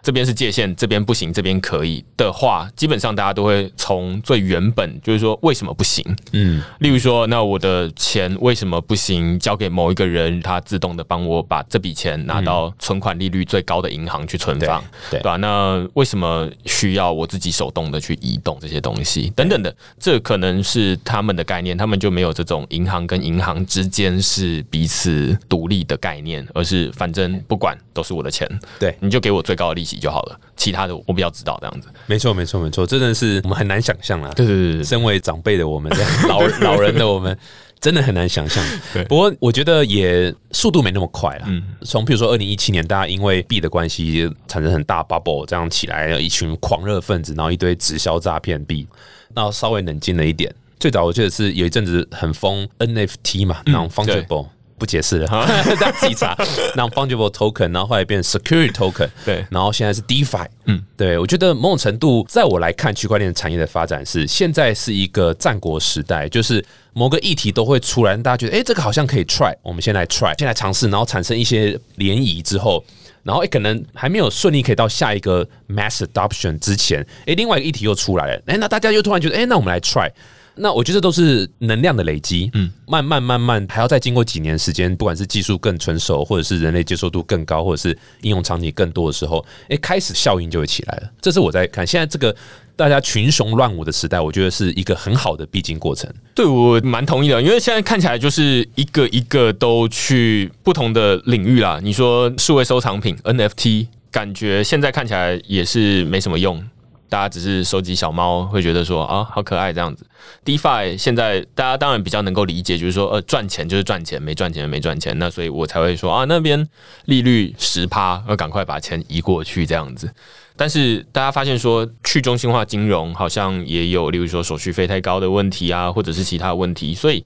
这边是界限，这边不行，这边可以的话，基本上大家都会从最原本，就是说为什么不行？嗯，例如说，那我的钱为什么不行？交给某一个人，他自动的帮我把这笔钱拿到存款利率最高的银行去存放，对吧？那为什么需要我自己手动的去移动这些东西等等的？这可能是他们的概念，他们就没有这种银行跟银行之间是彼此独立的概念，而是反正不管都是我的钱，对，你就给我最高的利息。就好了，其他的我比较知道这样子。没错，没错，没错，真的是我们很难想象啊。对对对，身为长辈的我们，老 老人的我们，真的很难想象。不过我觉得也速度没那么快了。嗯，从比如说二零一七年，大家因为币的关系产生很大 bubble，这样起来一群狂热分子，然后一堆直销诈骗币，那稍微冷静了一点。最早我记得是有一阵子很疯 NFT 嘛，那种 fungible。不解释了，大家自己查。那 fungible token，然后后来变 security token，对，然后现在是 DeFi。嗯，对我觉得某种程度，在我来看，区块链产业的发展是现在是一个战国时代，就是某个议题都会出来，大家觉得哎，这个好像可以 try，我们先来 try，先来尝试，然后产生一些涟漪之后，然后哎，可能还没有顺利可以到下一个 mass adoption 之前，哎，另外一个议题又出来了，哎，那大家又突然觉得，哎，那我们来 try。那我觉得都是能量的累积，嗯，慢慢慢慢还要再经过几年时间，不管是技术更成熟，或者是人类接受度更高，或者是应用场景更多的时候，哎，开始效应就会起来了。这是我在看现在这个大家群雄乱舞的时代，我觉得是一个很好的必经过程。对我蛮同意的，因为现在看起来就是一个一个都去不同的领域啦。你说数位收藏品 NFT，感觉现在看起来也是没什么用。大家只是收集小猫，会觉得说啊，好可爱这样子。DeFi 现在大家当然比较能够理解，就是说呃，赚钱就是赚钱，没赚钱没赚钱。那所以我才会说啊，那边利率十趴，要赶快把钱移过去这样子。但是大家发现说，去中心化金融好像也有，例如说手续费太高的问题啊，或者是其他问题。所以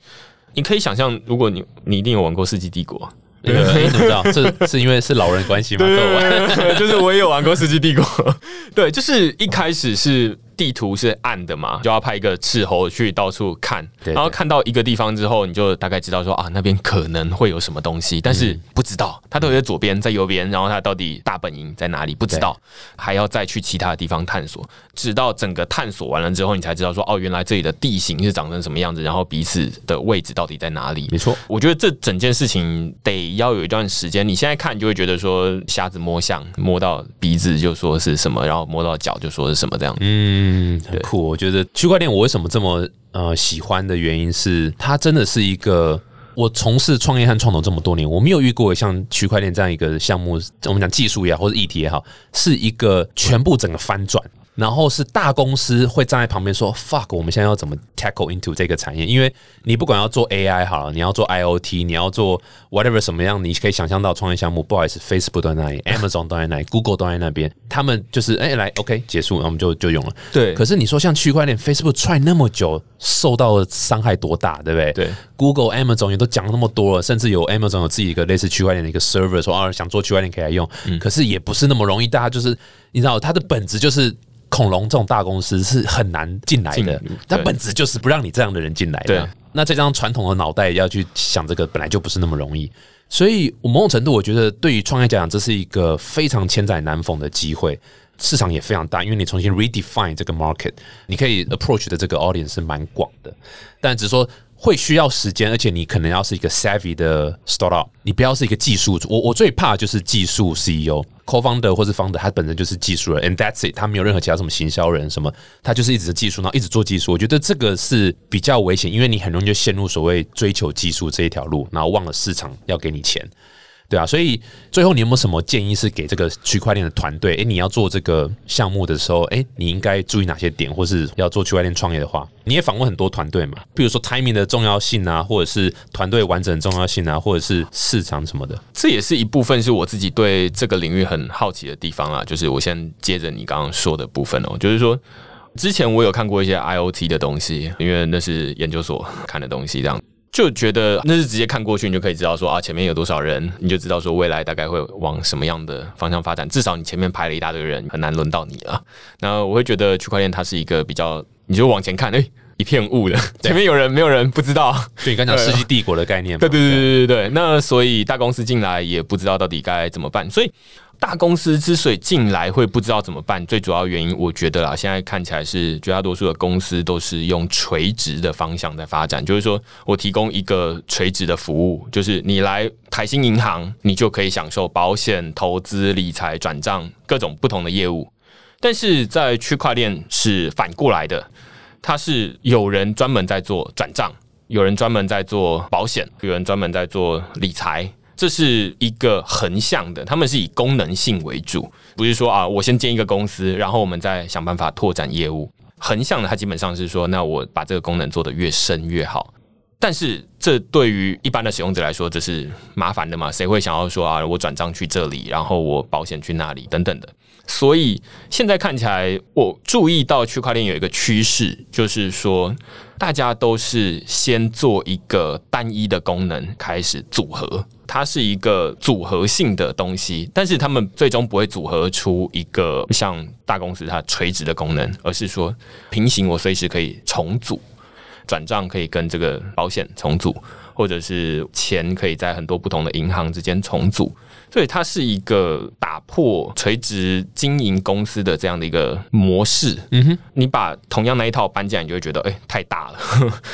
你可以想象，如果你你一定有玩过《世纪帝国》。你怎么知道？这是因为是老人关系吗？对，就是我也有玩过《世纪帝国》。对，就是一开始是。地图是暗的嘛，就要派一个斥候去到处看，然后看到一个地方之后，你就大概知道说啊，那边可能会有什么东西，但是不知道它到底在左边，在右边，然后它到底大本营在哪里，不知道，还要再去其他的地方探索，直到整个探索完了之后，你才知道说哦，原来这里的地形是长成什么样子，然后彼此的位置到底在哪里。没错，我觉得这整件事情得要有一段时间，你现在看就会觉得说瞎子摸象，摸到鼻子就说是什么，然后摸到脚就说是什么这样。嗯。嗯，很酷。我觉得区块链我为什么这么呃喜欢的原因是，它真的是一个我从事创业和创投这么多年，我没有遇过像区块链这样一个项目。我们讲技术也好，或者议题也好，是一个全部整个翻转。然后是大公司会站在旁边说 “fuck”，我们现在要怎么 tackle into 这个产业？因为你不管要做 AI 好了，你要做 IOT，你要做 whatever 什么样，你可以想象到创业项目。不好意思，Facebook 都在那里，Amazon 都在那里，Google 都在那边，他们就是哎来 OK 结束，那我们就就用了。对。可是你说像区块链，Facebook try 那么久，受到的伤害多大，对不对？对。Google、Amazon 也都讲了那么多了，甚至有 Amazon 有自己一个类似区块链的一个 server，说啊想做区块链可以来用，可是也不是那么容易。大家就是你知道，它的本质就是恐龙这种大公司是很难进来的，它本质就是不让你这样的人进来的。那这张传统的脑袋要去想这个，本来就不是那么容易。所以我某种程度，我觉得对于创业家讲，这是一个非常千载难逢的机会，市场也非常大，因为你重新 redefine 这个 market，你可以 approach 的这个 audience 是蛮广的，但只是说。会需要时间，而且你可能要是一个 savvy 的 startup，你不要是一个技术。我我最怕就是技术 CEO，co-founder 或是 founder，他本身就是技术人，and that's it，他没有任何其他什么行销人什么，他就是一直技术，然后一直做技术。我觉得这个是比较危险，因为你很容易就陷入所谓追求技术这一条路，然后忘了市场要给你钱。对啊，所以最后你有没有什么建议是给这个区块链的团队？诶，你要做这个项目的时候，诶，你应该注意哪些点？或是要做区块链创业的话，你也访问很多团队嘛？比如说 timing 的重要性啊，或者是团队完整重要性啊，或者是市场什么的，这也是一部分是我自己对这个领域很好奇的地方啊。就是我先接着你刚刚说的部分哦，就是说之前我有看过一些 IOT 的东西，因为那是研究所看的东西，这样。就觉得那是直接看过去，你就可以知道说啊，前面有多少人，你就知道说未来大概会往什么样的方向发展。至少你前面排了一大堆人，很难轮到你了。那我会觉得区块链它是一个比较，你就往前看，哎，一片雾的，前面有人，没有人不知道。就你刚讲世纪帝国的概念，对对对对对对。那所以大公司进来也不知道到底该怎么办，所以。大公司之所以进来会不知道怎么办，最主要原因，我觉得啊，现在看起来是绝大多数的公司都是用垂直的方向在发展，就是说我提供一个垂直的服务，就是你来台新银行，你就可以享受保险、投资、理财、转账各种不同的业务。但是在区块链是反过来的，它是有人专门在做转账，有人专门在做保险，有人专门在做理财。这是一个横向的，他们是以功能性为主，不是说啊，我先建一个公司，然后我们再想办法拓展业务。横向的，它基本上是说，那我把这个功能做得越深越好。但是这对于一般的使用者来说，这是麻烦的嘛？谁会想要说啊，我转账去这里，然后我保险去那里等等的？所以现在看起来，我注意到区块链有一个趋势，就是说大家都是先做一个单一的功能开始组合。它是一个组合性的东西，但是他们最终不会组合出一个像大公司它垂直的功能，而是说平行，我随时可以重组，转账可以跟这个保险重组，或者是钱可以在很多不同的银行之间重组，所以它是一个打破垂直经营公司的这样的一个模式。嗯哼，你把同样那一套搬进来，你就会觉得哎太大了，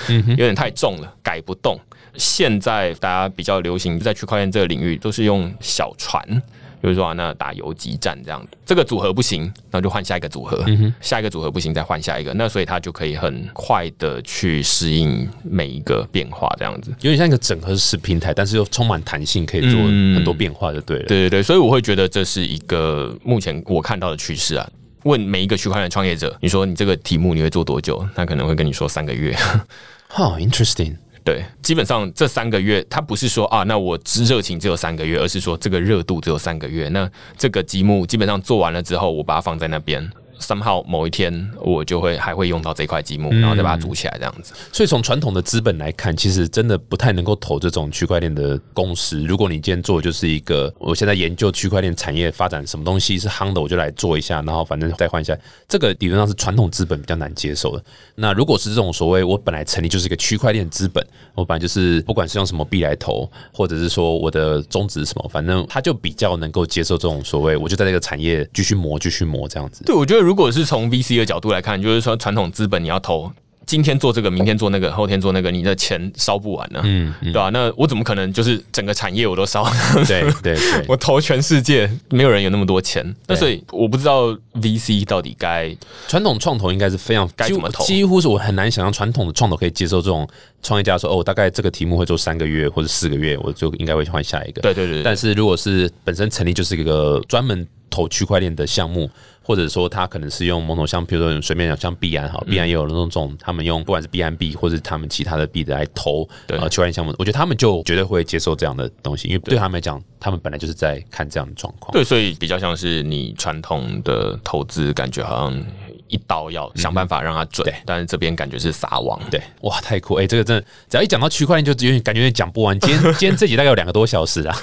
有点太重了，改不动。现在大家比较流行在区块链这个领域，都是用小船，比如说啊，那打游击战这样这个组合不行，那就换下一个组合，下一个组合不行，再换下一个，那所以他就可以很快的去适应每一个变化，这样子，有点像一个整合式平台，但是又充满弹性，可以做很多变化，就对了。对对对，所以我会觉得这是一个目前我看到的趋势啊。问每一个区块链创业者，你说你这个题目你会做多久？他可能会跟你说三个月。好，interesting。对，基本上这三个月，他不是说啊，那我热情只有三个月，而是说这个热度只有三个月。那这个积木基本上做完了之后，我把它放在那边。三号某一天，我就会还会用到这块积木，然后再把它组起来这样子。所以从传统的资本来看，其实真的不太能够投这种区块链的公司。如果你今天做就是一个，我现在研究区块链产业发展什么东西是夯的，我就来做一下，然后反正再换一下。这个理论上是传统资本比较难接受的。那如果是这种所谓我本来成立就是一个区块链资本，我本来就是不管是用什么币来投，或者是说我的宗旨是什么，反正他就比较能够接受这种所谓我就在这个产业继续磨，继续磨这样子。对，我觉得。如果是从 VC 的角度来看，就是说传统资本你要投，今天做这个，明天做那个，后天做那个，你的钱烧不完呢，嗯，对吧？那我怎么可能就是整个产业我都烧？对对对，我投全世界，没有人有那么多钱。那所以我不知道 VC 到底该传统创投应该是非常该怎么投？几乎是我很难想象传统的创投可以接受这种创业家说哦，大概这个题目会做三个月或者四个月，我就应该会换下一个。对对对。但是如果是本身成立就是一个专门。投区块链的项目。或者说他可能是用某种像，比如说随便讲像币安哈，币安也有那种种他们用不管是币安币或者他们其他的币的来投呃区块链项目，我觉得他们就绝对会接受这样的东西，因为对他们来讲，他们本来就是在看这样的状况。对，所以比较像是你传统的投资，感觉好像。一刀要想办法让它准，但是这边感觉是撒网，对，哇，太酷！哎，这个真的，只要一讲到区块链，就有点感觉有点讲不完。今天 今天这集大概有两个多小时啊，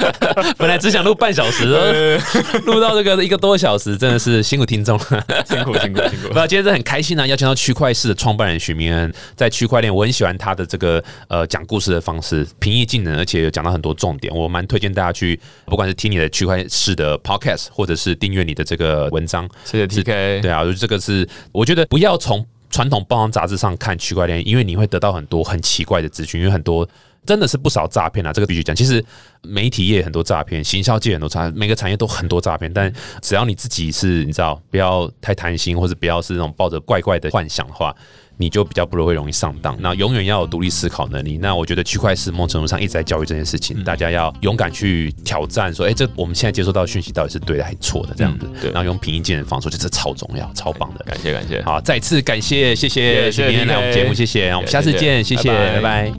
本来只想录半小时，录到这个一个多小时，真的是辛苦听众了，辛苦辛苦辛苦。那今天是很开心啊，邀请到区块市的创办人许明恩，在区块链，我很喜欢他的这个呃讲故事的方式，平易近人，而且有讲到很多重点，我蛮推荐大家去，不管是听你的区块市的 podcast，或者是订阅你的这个文章。谢谢 TK，对啊，就这个是我觉得不要从传统报章杂志上看区块链，因为你会得到很多很奇怪的资讯，因为很多真的是不少诈骗啊，这个必须讲。其实媒体业很多诈骗，行销界很多诈，每个产业都很多诈骗。但只要你自己是你知道，不要太贪心，或者不要是那种抱着怪怪的幻想的话。你就比较不会容易上当。那永远要有独立思考能力。那我觉得区块链某种程度上一直在教育这件事情，大家要勇敢去挑战，说，哎，这我们现在接收到的讯息到底是对的还是错的？这样子，对。然后用平易近人方式，这是超重要、超棒的。感谢感谢，好，再次感谢，谢谢徐明来我们节目，谢谢，我们下次见，谢谢，拜拜。